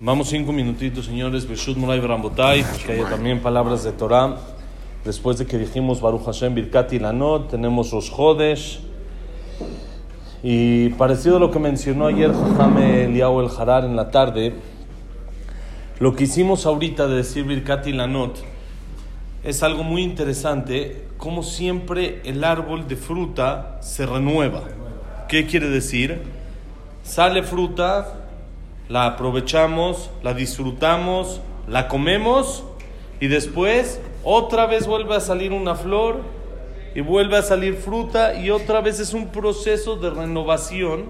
Vamos cinco minutitos, señores. Beshut Murai Brambotay, que haya también palabras de Torah. Después de que dijimos Baruch Hashem Birkati Lanot, tenemos los Jodesh. Y parecido a lo que mencionó ayer Jajame Eliyahu El Harar en la tarde, lo que hicimos ahorita de decir Birkati Lanot es algo muy interesante, como siempre el árbol de fruta se renueva. ¿Qué quiere decir? Sale fruta, la aprovechamos, la disfrutamos, la comemos y después otra vez vuelve a salir una flor y vuelve a salir fruta y otra vez es un proceso de renovación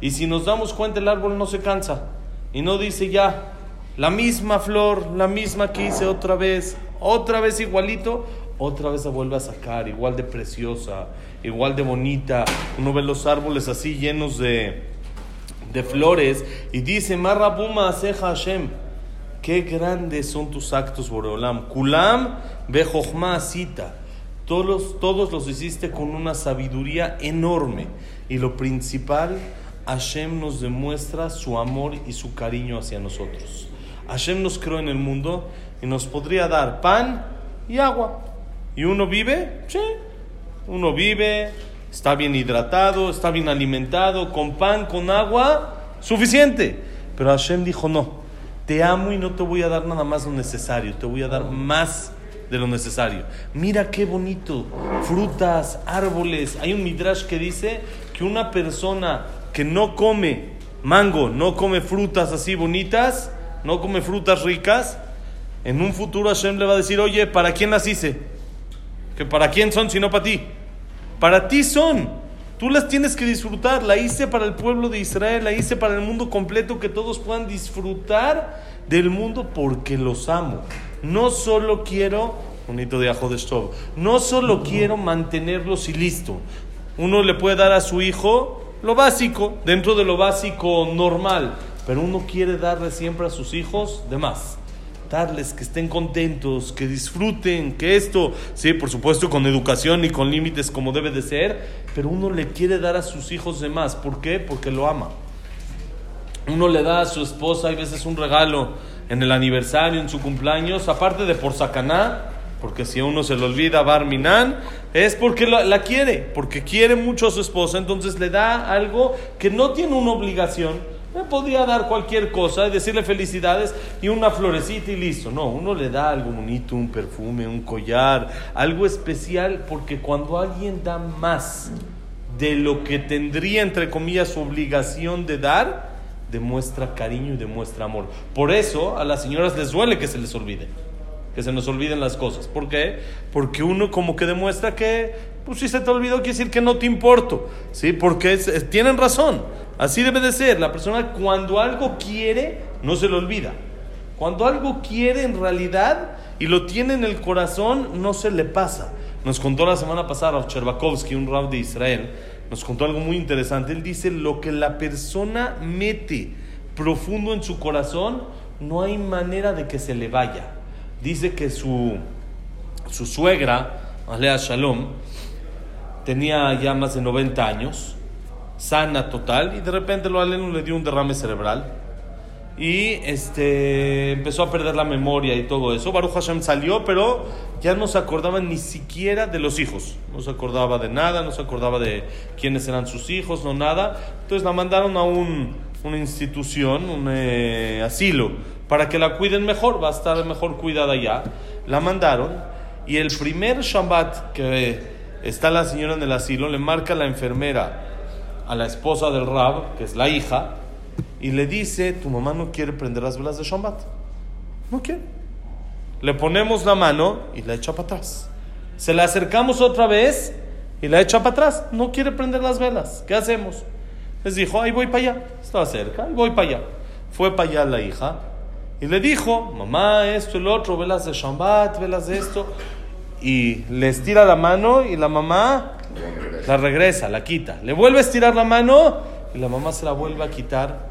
y si nos damos cuenta el árbol no se cansa y no dice ya la misma flor, la misma que hice otra vez, otra vez igualito, otra vez se vuelve a sacar, igual de preciosa, igual de bonita. Uno ve los árboles así llenos de, de flores y dice, Marrabuma Aseja Hashem, qué grandes son tus actos, Boreolam. Kulam Bejochma Asita. Todos, todos los hiciste con una sabiduría enorme. Y lo principal, Hashem nos demuestra su amor y su cariño hacia nosotros. Hashem nos creó en el mundo y nos podría dar pan y agua. ¿Y uno vive? Sí. Uno vive, está bien hidratado, está bien alimentado, con pan, con agua, suficiente. Pero Hashem dijo, no, te amo y no te voy a dar nada más lo necesario, te voy a dar más de lo necesario. Mira qué bonito, frutas, árboles. Hay un midrash que dice que una persona que no come mango, no come frutas así bonitas, no come frutas ricas, en un futuro Hashem le va a decir, oye, ¿para quién las hice? que para quién son sino para ti. Para ti son. Tú las tienes que disfrutar. La hice para el pueblo de Israel, la hice para el mundo completo, que todos puedan disfrutar del mundo porque los amo. No solo quiero, bonito de ajo de stove, no solo quiero mantenerlos y listo. Uno le puede dar a su hijo lo básico, dentro de lo básico normal, pero uno quiere darle siempre a sus hijos de más darles que estén contentos, que disfruten, que esto, sí, por supuesto con educación y con límites como debe de ser, pero uno le quiere dar a sus hijos de más. ¿Por qué? Porque lo ama. Uno le da a su esposa, hay veces un regalo en el aniversario, en su cumpleaños, aparte de por sacaná, porque si a uno se le olvida Barminan, es porque la, quiere, porque quiere mucho a su esposa, entonces le da algo que no tiene una obligación, me podría dar cualquier cosa, decirle felicidades y una florecita y listo. No, uno le da algo bonito, un perfume, un collar, algo especial, porque cuando alguien da más de lo que tendría, entre comillas, su obligación de dar, demuestra cariño y demuestra amor. Por eso a las señoras les duele que se les olvide, que se nos olviden las cosas. ¿Por qué? Porque uno como que demuestra que, pues si se te olvidó, quiere decir que no te importo. ¿Sí? Porque tienen razón. Así debe de ser. La persona cuando algo quiere, no se le olvida. Cuando algo quiere en realidad y lo tiene en el corazón, no se le pasa. Nos contó la semana pasada Cherbakovsky, un rab de Israel, nos contó algo muy interesante. Él dice, lo que la persona mete profundo en su corazón, no hay manera de que se le vaya. Dice que su, su suegra, Alea Shalom, tenía ya más de 90 años sana total y de repente lo aleno le dio un derrame cerebral y este empezó a perder la memoria y todo eso. Baruch Hashem salió, pero ya no se acordaba ni siquiera de los hijos. No se acordaba de nada, no se acordaba de quiénes eran sus hijos, no nada. Entonces la mandaron a un, una institución, un eh, asilo, para que la cuiden mejor, va a estar mejor cuidada ya. La mandaron y el primer Shabbat que está la señora en el asilo, le marca la enfermera a la esposa del Rab, que es la hija, y le dice, tu mamá no quiere prender las velas de Shabbat. No quiere. Le ponemos la mano y la echa para atrás. Se la acercamos otra vez y la echa para atrás. No quiere prender las velas. ¿Qué hacemos? Les dijo, ahí voy para allá. Estaba cerca, ahí voy para allá. Fue para allá la hija y le dijo, mamá, esto, el otro, velas de Shabbat, velas de esto. Y le estira la mano y la mamá la regresa, la quita. Le vuelve a estirar la mano y la mamá se la vuelve a quitar.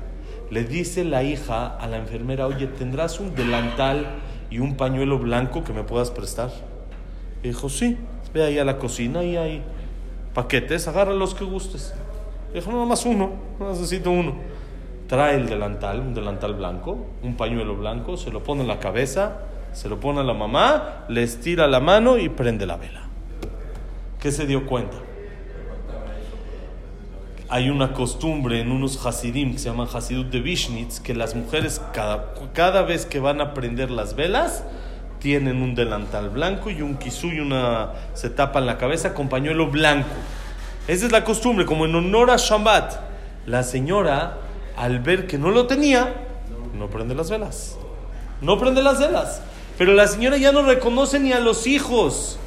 Le dice la hija a la enfermera, oye, ¿tendrás un delantal y un pañuelo blanco que me puedas prestar? Y dijo, sí, ve ahí a la cocina y hay paquetes, agarra los que gustes. dijo, no, más uno, no necesito uno. trae el delantal, un delantal blanco, un pañuelo blanco, se lo pone en la cabeza, se lo pone a la mamá, le estira la mano y prende la vela. ¿Qué se dio cuenta? Hay una costumbre en unos hasidim que se llaman hasidut de Vishnitz que las mujeres cada, cada vez que van a prender las velas tienen un delantal blanco y un kisú y una se tapan la cabeza con pañuelo blanco. Esa es la costumbre, como en honor a Shabbat. La señora, al ver que no lo tenía, no prende las velas. No prende las velas. Pero la señora ya no reconoce ni a los hijos.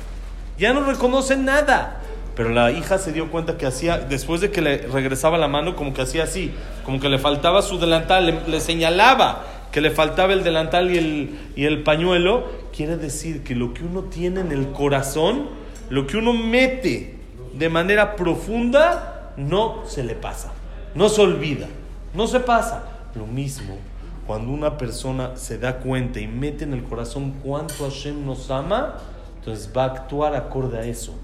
Ya no reconoce nada. Pero la hija se dio cuenta que hacía, después de que le regresaba la mano, como que hacía así, como que le faltaba su delantal, le, señalaba que le faltaba el delantal y el, y el pañuelo. Quiere decir que lo que uno tiene en el corazón, lo que uno mete de manera profunda, no se le pasa, no se olvida, no se pasa. Lo mismo cuando una persona se da cuenta y mete en el corazón cuánto Hashem nos ama, entonces va a actuar acorde a eso.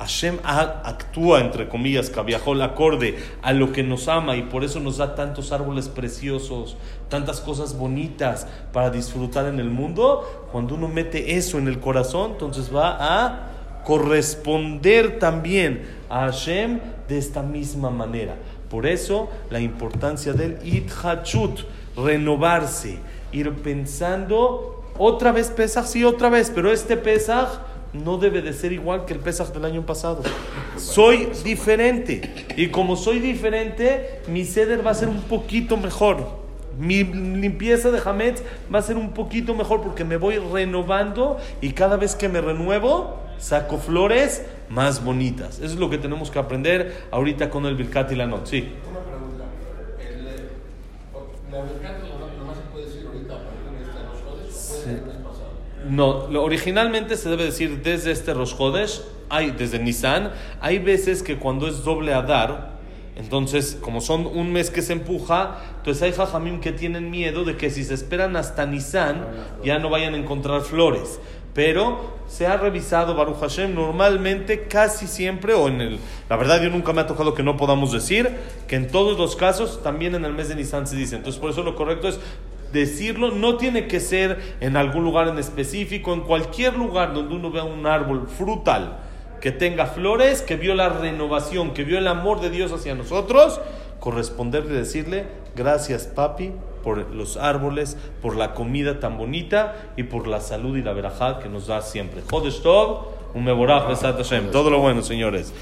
Hashem actúa, entre comillas, el acorde a lo que nos ama y por eso nos da tantos árboles preciosos, tantas cosas bonitas para disfrutar en el mundo. Cuando uno mete eso en el corazón, entonces va a corresponder también a Hashem de esta misma manera. Por eso la importancia del Idhachut, renovarse, ir pensando otra vez Pesach, sí, otra vez, pero este Pesach no debe de ser igual que el Pesach del año pasado. Soy diferente. Y como soy diferente, mi ceder va a ser un poquito mejor. Mi limpieza de Hametz va a ser un poquito mejor porque me voy renovando y cada vez que me renuevo, saco flores más bonitas. Eso es lo que tenemos que aprender ahorita con el Birkat y la Not. Sí. Una pregunta. El, eh, la Birkat y la Not nomás se puede decir ahorita a partir de este Rosh Chodesh o puede ser el mes pasado. No, lo- originalmente se debe decir desde este Rosh Chodesh, hay, desde Nisan. Hay veces que cuando es doble Adar, entonces, como son un mes que se empuja, entonces hay jajamim que tienen miedo de que si se esperan hasta Nisan, ya no vayan a encontrar flores. Pero se ha revisado Baruch Hashem normalmente, casi siempre, o en el. La verdad, yo nunca me ha tocado que no podamos decir que en todos los casos, también en el mes de Nisan se dice. Entonces, por eso lo correcto es decirlo, no tiene que ser en algún lugar en específico, en cualquier lugar donde uno vea un árbol frutal que tenga flores, que vio la renovación, que vio el amor de Dios hacia nosotros, corresponderle y decirle, gracias papi por los árboles, por la comida tan bonita y por la salud y la verajá que nos da siempre. Todo lo bueno, señores.